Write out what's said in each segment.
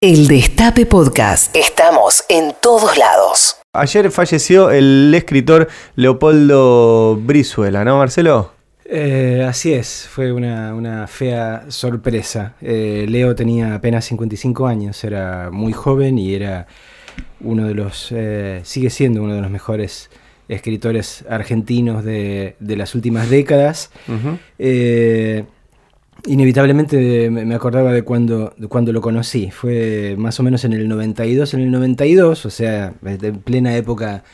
El Destape Podcast. Estamos en todos lados. Ayer falleció el escritor Leopoldo Brizuela, ¿no, Marcelo? Eh, así es, fue una, fea sorpresa. Eh, Leo tenía apenas 55 años, era muy joven y era uno de los, eh, sigue siendo uno de los mejores escritores argentinos de, las últimas décadas inevitablemente me acordaba de cuando, cuando lo conocí. Fue más o menos en el 92. En el 92, o sea, en plena época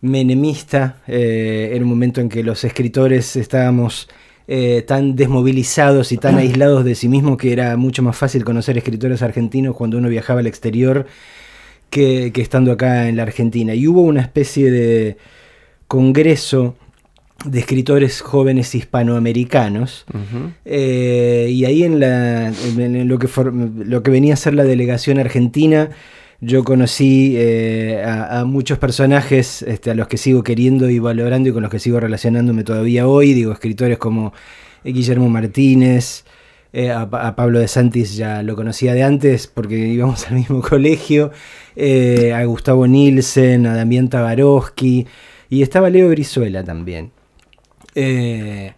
menemista, eh, era un momento en que los escritores estábamos eh, tan desmovilizados y tan aislados de sí mismos que era mucho más fácil conocer escritores argentinos cuando uno viajaba al exterior que, que estando acá en la Argentina. Y hubo una especie de congreso de escritores jóvenes hispanoamericanos. Eh, y ahí en, la, lo, que lo que venía a ser la delegación argentina, yo conocí eh, a, muchos personajes este, a los que sigo queriendo y valorando y con los que sigo relacionándome todavía hoy. Digo, escritores como Guillermo Martínez. Eh, a, Pablo de Santis ya lo conocía de antes porque íbamos al mismo colegio, a Gustavo Nielsen, a Damián Tabarovsky, y estaba Leo Brizuela también. Eh,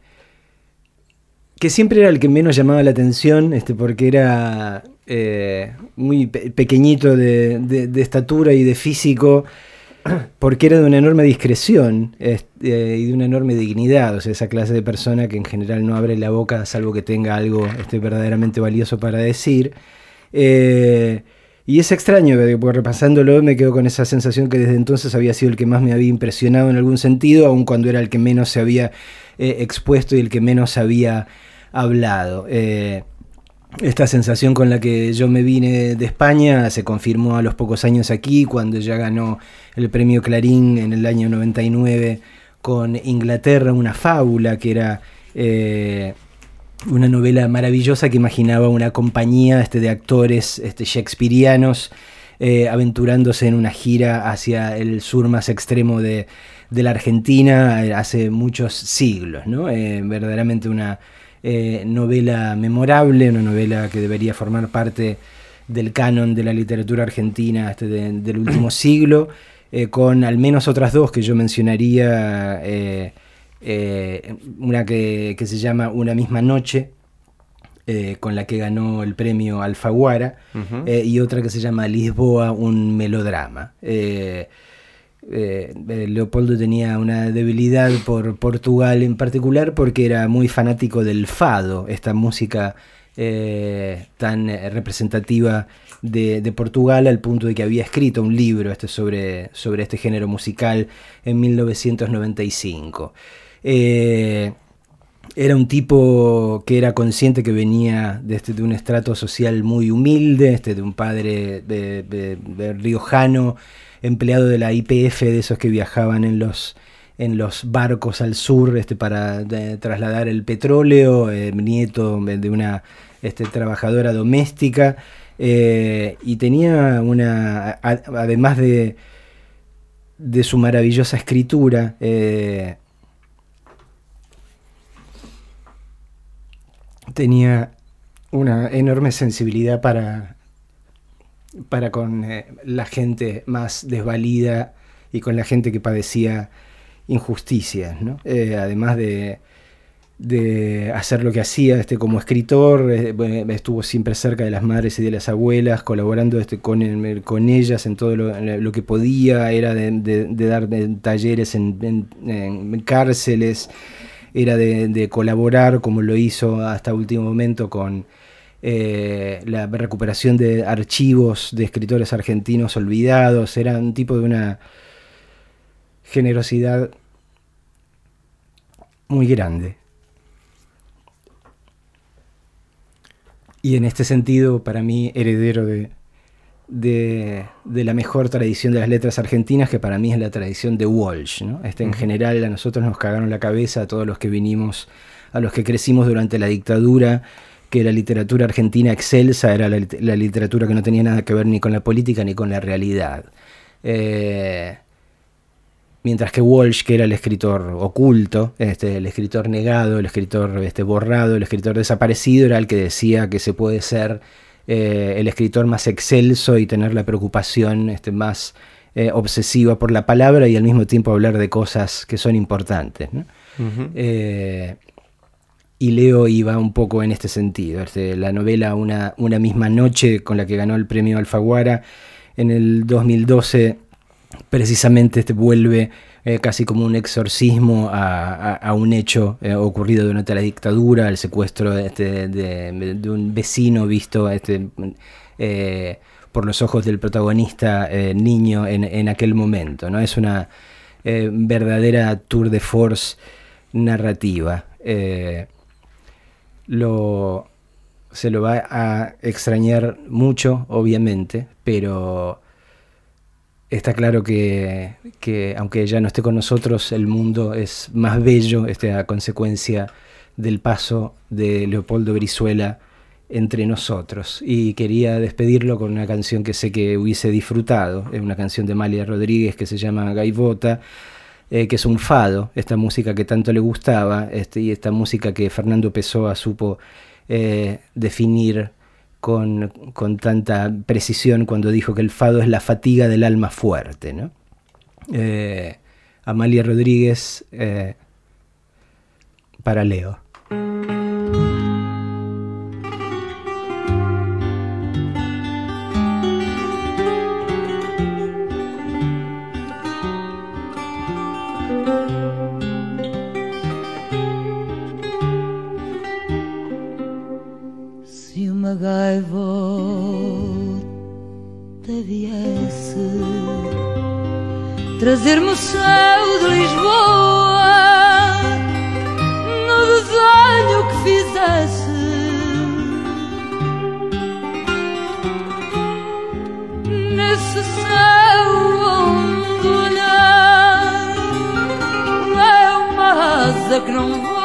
que siempre era el que menos llamaba la atención, este, porque era eh, muy pequeñito de, estatura y de físico, porque era de una enorme discreción eh, y de una enorme dignidad, o sea, esa clase de persona que en general no abre la boca salvo que tenga algo este, verdaderamente valioso para decir. Y es extraño, porque repasándolo me quedo con esa sensación que desde entonces había sido el que más me había impresionado en algún sentido, aun cuando era el que menos se había eh, expuesto y el que menos había hablado. Eh, esta sensación con la que yo me vine de España se confirmó a los pocos años aquí, cuando ya ganó el premio Clarín en el año 99 con Inglaterra, una fábula que era... Eh, una novela maravillosa que imaginaba una compañía este, de actores este, shakespearianos eh, aventurándose en una gira hacia el sur más extremo de, la Argentina eh, hace muchos siglos. ¿no? Eh, verdaderamente una novela memorable, una novela que debería formar parte del canon de la literatura argentina este, del último siglo, con al menos otras dos que yo mencionaría eh, una que, se llama Una misma noche, eh, con la que ganó el premio Alfaguara, eh, y otra que se llama Lisboa, un melodrama. Leopoldo tenía una debilidad por Portugal en particular porque era muy fanático del fado, esta música tan representativa de, Portugal al punto de que había escrito un libro este sobre, sobre este género musical en 1995. Eh, era un tipo que era consciente que venía de, este, de un estrato social muy humilde, este, de un padre riojano, empleado de la IPF, de esos que viajaban en los, en los barcos al sur este, para trasladar el petróleo, eh, nieto de una este, trabajadora doméstica, eh, y tenía una, además de, de su maravillosa escritura, tenía una enorme sensibilidad para, para con eh, la gente más desvalida y con la gente que padecía injusticias, eh, además de, hacer lo que hacía este, como escritor, eh, estuvo siempre cerca de las madres y de las abuelas, colaborando este, con, con ellas en todo lo, que podía, era de, dar talleres en cárceles, era de, colaborar, como lo hizo hasta último momento con eh, la recuperación de archivos de escritores argentinos olvidados, era un tipo de una generosidad muy grande. Y en este sentido, para mí, heredero de, de, la mejor tradición de las letras argentinas, que para mí es la tradición de Walsh. ¿no? Este, en general a nosotros nos cagaron la cabeza, a todos los que vinimos, a los que crecimos durante la dictadura, que la literatura argentina excelsa era la, literatura que no tenía nada que ver ni con la política ni con la realidad. Eh, mientras que Walsh, que era el escritor oculto, este, el escritor negado, el escritor este, borrado, el escritor desaparecido, era el que decía que se puede ser eh, el escritor más excelso y tener la preocupación este, más eh, obsesiva por la palabra y al mismo tiempo hablar de cosas que son importantes. Eh, y Leo iba un poco en este sentido. Este, la novela una, una misma noche con la que ganó el premio Alfaguara en el 2012 precisamente este vuelve eh, casi como un exorcismo a, un hecho eh, ocurrido durante la dictadura, el secuestro este, de, un vecino visto este, eh, por los ojos del protagonista niño en, aquel momento. ¿no? Es una verdadera tour de force narrativa. Lo, se lo va a extrañar mucho, obviamente, pero está claro que, aunque ya no esté con nosotros, el mundo es más bello este, a consecuencia del paso de Leopoldo Brizuela entre nosotros. Y quería despedirlo con una canción que sé que hubiese disfrutado, es una canción de Malia Rodríguez que se llama Gaivota. Eh, que es un fado, esta música que tanto le gustaba, este, y esta música que Fernando Pessoa supo eh, definir con, tanta precisión cuando dijo que el fado es la fatiga del alma fuerte. ¿no? Eh, Amalia Rodríguez eh, para Leo. Trazer-me o céu de Lisboa no desenho que fizesse. Nesse céu onde olhar é uma asa que não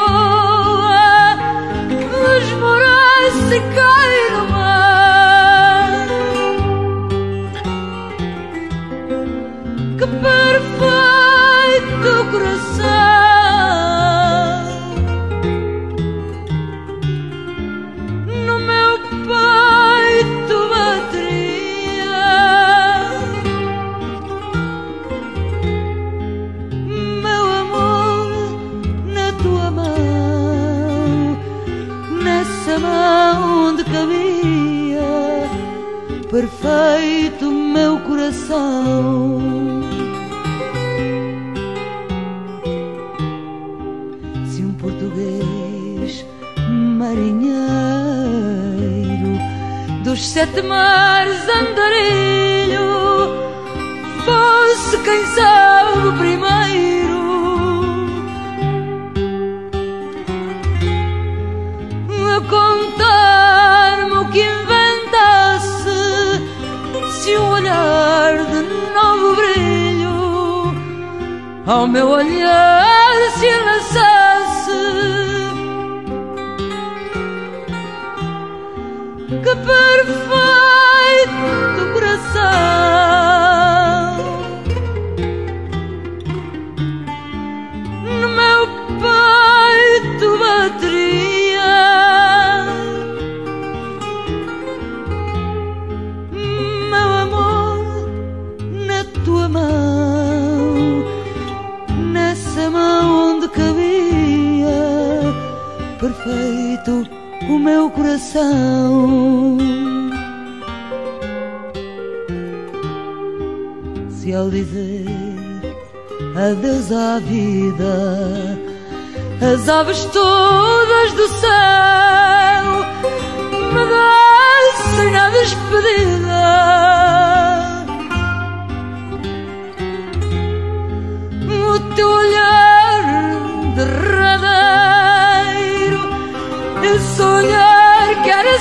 the color esmorece e cai no perfeito meu coração. Se um português marinheiro dos sete mares andarilho fosse quem sabe primeiro. Ao meu olhar se lançasse o meu coração. Se ao dizer adeus à vida, as aves todas do céu me descem na despedida. O teu olhar sonhar que era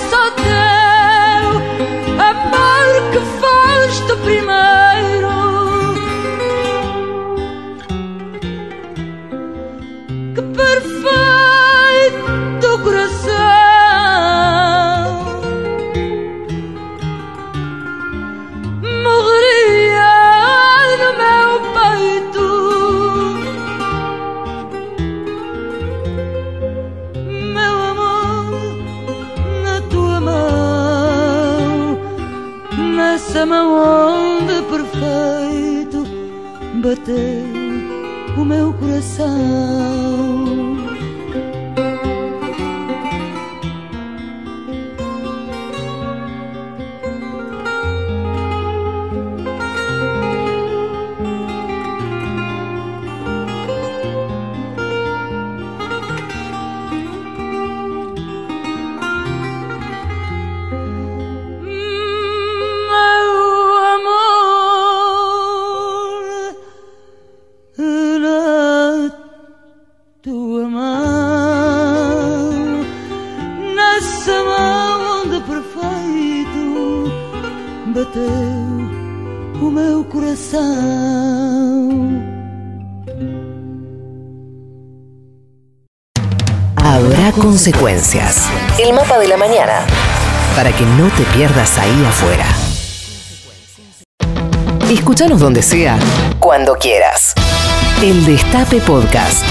Consecuencias. El mapa de la mañana. Para que no te pierdas ahí afuera. Escúchanos donde sea, cuando quieras. El Destape Podcast.